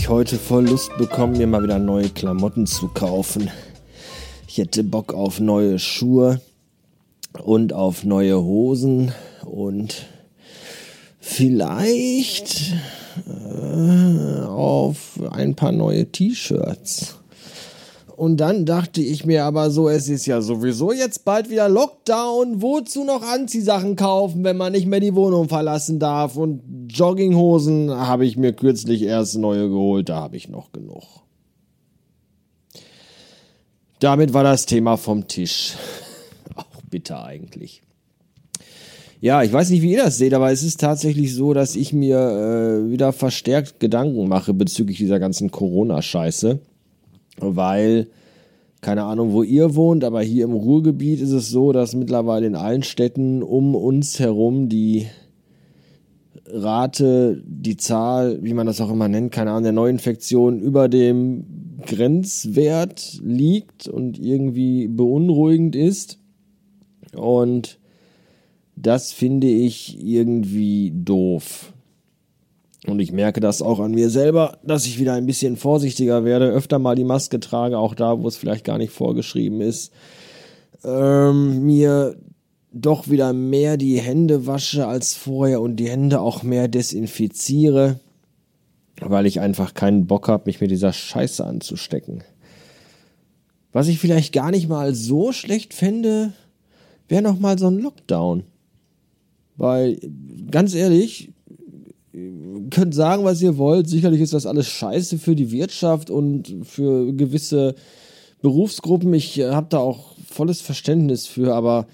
ich heute voll Lust bekommen, mir mal wieder neue Klamotten zu kaufen. Ich hätte Bock auf neue Schuhe und auf neue Hosen und vielleicht äh, auf ein paar neue T-Shirts. Und dann dachte ich mir aber so, es ist ja sowieso jetzt bald wieder Lockdown. Wozu noch Anziehsachen kaufen, wenn man nicht mehr die Wohnung verlassen darf? Und Jogginghosen habe ich mir kürzlich erst neue geholt, da habe ich noch genug. Damit war das Thema vom Tisch. Auch bitter eigentlich. Ja, ich weiß nicht, wie ihr das seht, aber es ist tatsächlich so, dass ich mir äh, wieder verstärkt Gedanken mache bezüglich dieser ganzen Corona-Scheiße weil keine Ahnung, wo ihr wohnt, aber hier im Ruhrgebiet ist es so, dass mittlerweile in allen Städten um uns herum die Rate, die Zahl, wie man das auch immer nennt, keine Ahnung, der Neuinfektion über dem Grenzwert liegt und irgendwie beunruhigend ist. Und das finde ich irgendwie doof. Und ich merke das auch an mir selber, dass ich wieder ein bisschen vorsichtiger werde, öfter mal die Maske trage, auch da, wo es vielleicht gar nicht vorgeschrieben ist. Ähm, mir doch wieder mehr die Hände wasche als vorher und die Hände auch mehr desinfiziere, weil ich einfach keinen Bock habe, mich mit dieser Scheiße anzustecken. Was ich vielleicht gar nicht mal so schlecht fände, wäre noch mal so ein Lockdown. Weil, ganz ehrlich, könnt sagen, was ihr wollt. Sicherlich ist das alles scheiße für die Wirtschaft und für gewisse Berufsgruppen. Ich äh, habe da auch volles Verständnis für, aber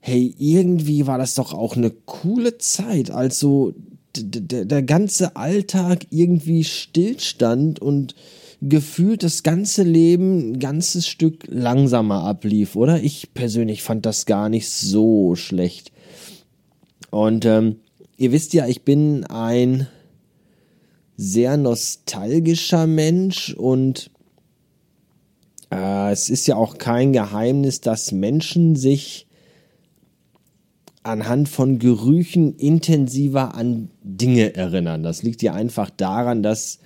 hey, irgendwie war das doch auch eine coole Zeit, als so der ganze Alltag irgendwie stillstand und gefühlt das ganze Leben ein ganzes Stück langsamer ablief, oder? Ich persönlich fand das gar nicht so schlecht. Und ähm, ihr wisst ja, ich bin ein sehr nostalgischer Mensch und äh, es ist ja auch kein Geheimnis, dass Menschen sich anhand von Gerüchen intensiver an Dinge erinnern. Das liegt ja einfach daran, dass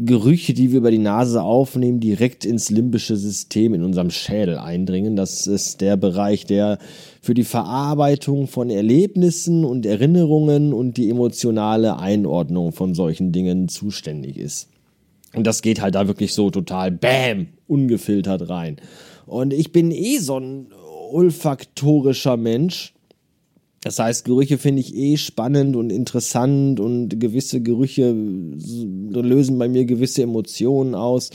Gerüche, die wir über die Nase aufnehmen, direkt ins limbische System in unserem Schädel eindringen. Das ist der Bereich, der für die Verarbeitung von Erlebnissen und Erinnerungen und die emotionale Einordnung von solchen Dingen zuständig ist. Und das geht halt da wirklich so total bam, ungefiltert rein. Und ich bin eh so ein olfaktorischer Mensch. Das heißt, Gerüche finde ich eh spannend und interessant und gewisse Gerüche lösen bei mir gewisse Emotionen aus.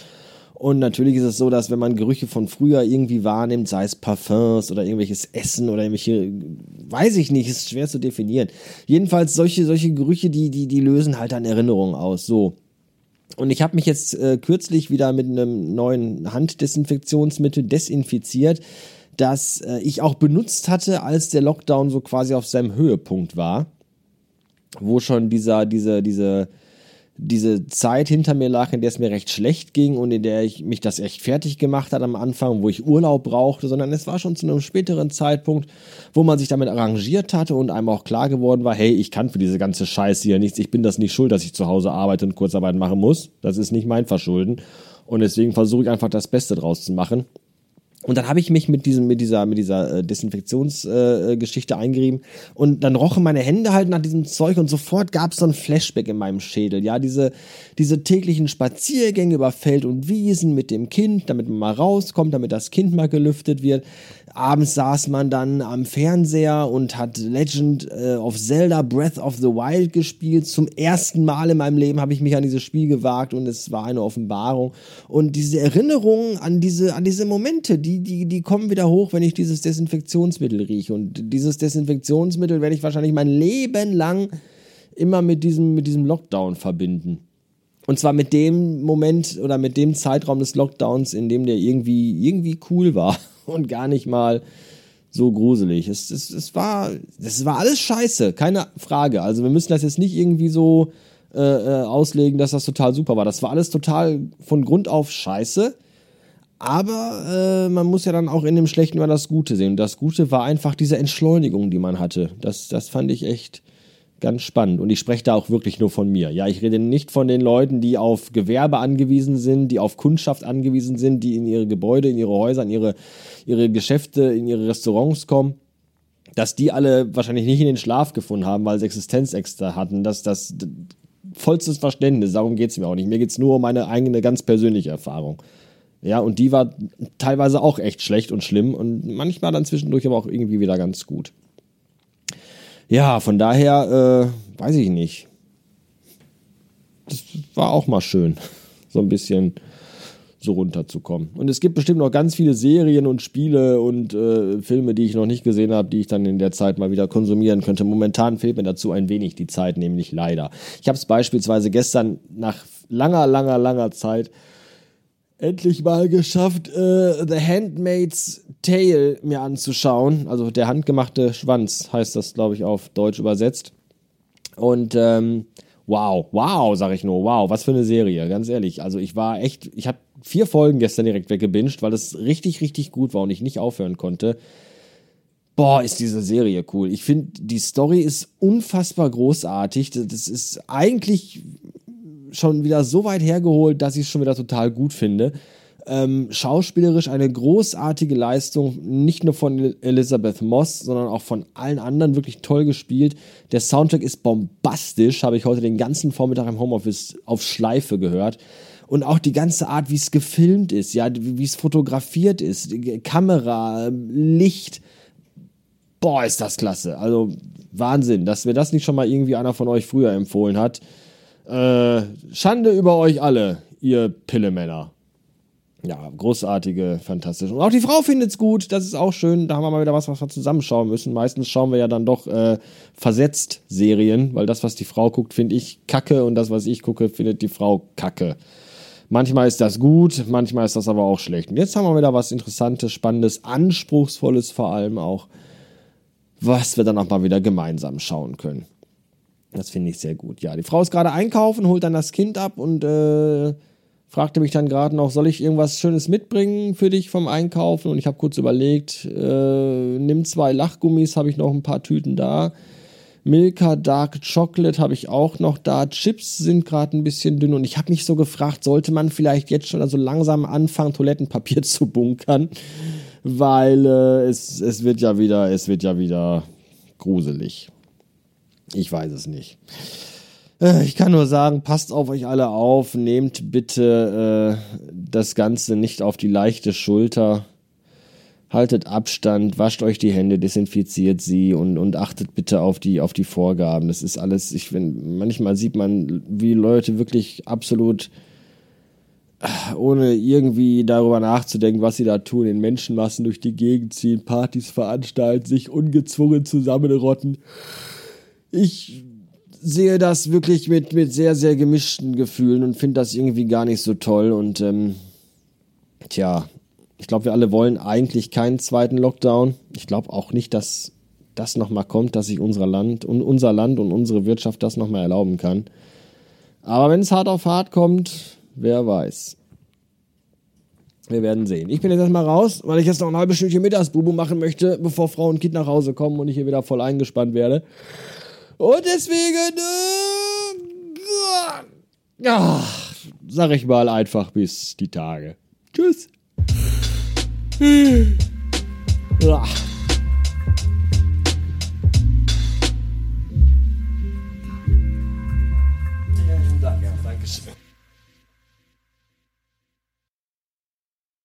Und natürlich ist es so, dass wenn man Gerüche von früher irgendwie wahrnimmt, sei es Parfums oder irgendwelches Essen oder irgendwelche, weiß ich nicht, ist schwer zu definieren. Jedenfalls solche, solche Gerüche, die, die, die lösen halt dann Erinnerungen aus. So. Und ich habe mich jetzt äh, kürzlich wieder mit einem neuen Handdesinfektionsmittel desinfiziert das äh, ich auch benutzt hatte, als der Lockdown so quasi auf seinem Höhepunkt war, wo schon dieser, diese, diese, diese Zeit hinter mir lag, in der es mir recht schlecht ging und in der ich mich das echt fertig gemacht hat am Anfang, wo ich Urlaub brauchte, sondern es war schon zu einem späteren Zeitpunkt, wo man sich damit arrangiert hatte und einem auch klar geworden war, hey, ich kann für diese ganze Scheiße hier nichts, ich bin das nicht schuld, dass ich zu Hause arbeite und Kurzarbeit machen muss. Das ist nicht mein Verschulden. Und deswegen versuche ich einfach das Beste draus zu machen. Und dann habe ich mich mit diesem, mit dieser, mit dieser äh, Desinfektionsgeschichte äh, eingerieben und dann rochen meine Hände halt nach diesem Zeug und sofort gab es so ein Flashback in meinem Schädel. Ja, diese, diese täglichen Spaziergänge über Feld und Wiesen mit dem Kind, damit man mal rauskommt, damit das Kind mal gelüftet wird abends saß man dann am Fernseher und hat Legend äh, of Zelda Breath of the Wild gespielt. Zum ersten Mal in meinem Leben habe ich mich an dieses Spiel gewagt und es war eine Offenbarung. Und diese Erinnerungen an diese, an diese Momente, die, die, die kommen wieder hoch, wenn ich dieses Desinfektionsmittel rieche. Und dieses Desinfektionsmittel werde ich wahrscheinlich mein Leben lang immer mit diesem, mit diesem Lockdown verbinden. Und zwar mit dem Moment oder mit dem Zeitraum des Lockdowns, in dem der irgendwie, irgendwie cool war und gar nicht mal so gruselig. Es, es, es, war, es war alles scheiße, keine Frage. Also wir müssen das jetzt nicht irgendwie so äh, äh, auslegen, dass das total super war. Das war alles total von Grund auf scheiße. Aber äh, man muss ja dann auch in dem Schlechten immer das Gute sehen. Das Gute war einfach diese Entschleunigung, die man hatte. Das, das fand ich echt ganz spannend. Und ich spreche da auch wirklich nur von mir. Ja, ich rede nicht von den Leuten, die auf Gewerbe angewiesen sind, die auf Kundschaft angewiesen sind, die in ihre Gebäude, in ihre Häuser, in ihre, ihre Geschäfte, in ihre Restaurants kommen. Dass die alle wahrscheinlich nicht in den Schlaf gefunden haben, weil sie Existenzängste hatten. Dass das vollstes Verständnis, darum geht es mir auch nicht. Mir geht es nur um meine eigene ganz persönliche Erfahrung. Ja, und die war teilweise auch echt schlecht und schlimm und manchmal dann zwischendurch aber auch irgendwie wieder ganz gut. Ja, von daher, äh, weiß ich nicht. Das war auch mal schön, so ein bisschen so runterzukommen. Und es gibt bestimmt noch ganz viele Serien und Spiele und äh, Filme, die ich noch nicht gesehen habe, die ich dann in der Zeit mal wieder konsumieren könnte. Momentan fehlt mir dazu ein wenig die Zeit, nämlich leider. Ich habe es beispielsweise gestern nach langer, langer, langer Zeit endlich mal geschafft, äh, The Handmaid's Tale mir anzuschauen. Also der handgemachte Schwanz heißt das, glaube ich, auf Deutsch übersetzt. Und ähm, wow, wow, sag ich nur, wow, was für eine Serie, ganz ehrlich. Also ich war echt, ich habe vier Folgen gestern direkt weggebinged, weil es richtig, richtig gut war und ich nicht aufhören konnte. Boah, ist diese Serie cool. Ich finde, die Story ist unfassbar großartig. Das ist eigentlich schon wieder so weit hergeholt, dass ich es schon wieder total gut finde. Ähm, schauspielerisch eine großartige Leistung, nicht nur von Elizabeth Moss, sondern auch von allen anderen wirklich toll gespielt. Der Soundtrack ist bombastisch, habe ich heute den ganzen Vormittag im Homeoffice auf Schleife gehört. Und auch die ganze Art, wie es gefilmt ist, ja, wie es fotografiert ist, Kamera, Licht. Boah, ist das klasse. Also Wahnsinn, dass mir das nicht schon mal irgendwie einer von euch früher empfohlen hat. Äh, Schande über euch alle, ihr Pillemänner. Ja, großartige, fantastisch. Und auch die Frau findet es gut, das ist auch schön. Da haben wir mal wieder was, was wir zusammenschauen müssen. Meistens schauen wir ja dann doch äh, versetzt Serien, weil das, was die Frau guckt, finde ich kacke und das, was ich gucke, findet die Frau kacke. Manchmal ist das gut, manchmal ist das aber auch schlecht. Und jetzt haben wir wieder was Interessantes, Spannendes, Anspruchsvolles vor allem auch, was wir dann auch mal wieder gemeinsam schauen können. Das finde ich sehr gut. Ja, die Frau ist gerade einkaufen, holt dann das Kind ab und äh, fragte mich dann gerade noch, soll ich irgendwas Schönes mitbringen für dich vom Einkaufen? Und ich habe kurz überlegt, äh, nimm zwei Lachgummis, habe ich noch ein paar Tüten da. Milka Dark Chocolate habe ich auch noch da. Chips sind gerade ein bisschen dünn und ich habe mich so gefragt, sollte man vielleicht jetzt schon also langsam anfangen, Toilettenpapier zu bunkern? Weil äh, es, es wird ja wieder, es wird ja wieder gruselig. Ich weiß es nicht. Äh, ich kann nur sagen, passt auf euch alle auf, nehmt bitte äh, das Ganze nicht auf die leichte Schulter. Haltet Abstand, wascht euch die Hände, desinfiziert sie und, und achtet bitte auf die, auf die Vorgaben. Das ist alles, ich finde, manchmal sieht man, wie Leute wirklich absolut äh, ohne irgendwie darüber nachzudenken, was sie da tun, in Menschenmassen durch die Gegend ziehen, Partys veranstalten, sich ungezwungen zusammenrotten ich sehe das wirklich mit, mit sehr, sehr gemischten Gefühlen und finde das irgendwie gar nicht so toll. Und ähm, tja, ich glaube, wir alle wollen eigentlich keinen zweiten Lockdown. Ich glaube auch nicht, dass das nochmal kommt, dass sich unser Land und unser Land und unsere Wirtschaft das nochmal erlauben kann. Aber wenn es hart auf hart kommt, wer weiß. Wir werden sehen. Ich bin jetzt erstmal raus, weil ich jetzt noch ein halbes Stündchen Mittagsbubu machen möchte, bevor Frau und Kind nach Hause kommen und ich hier wieder voll eingespannt werde. Und deswegen, äh, ja, sag ich mal einfach bis die Tage. Tschüss. Ja.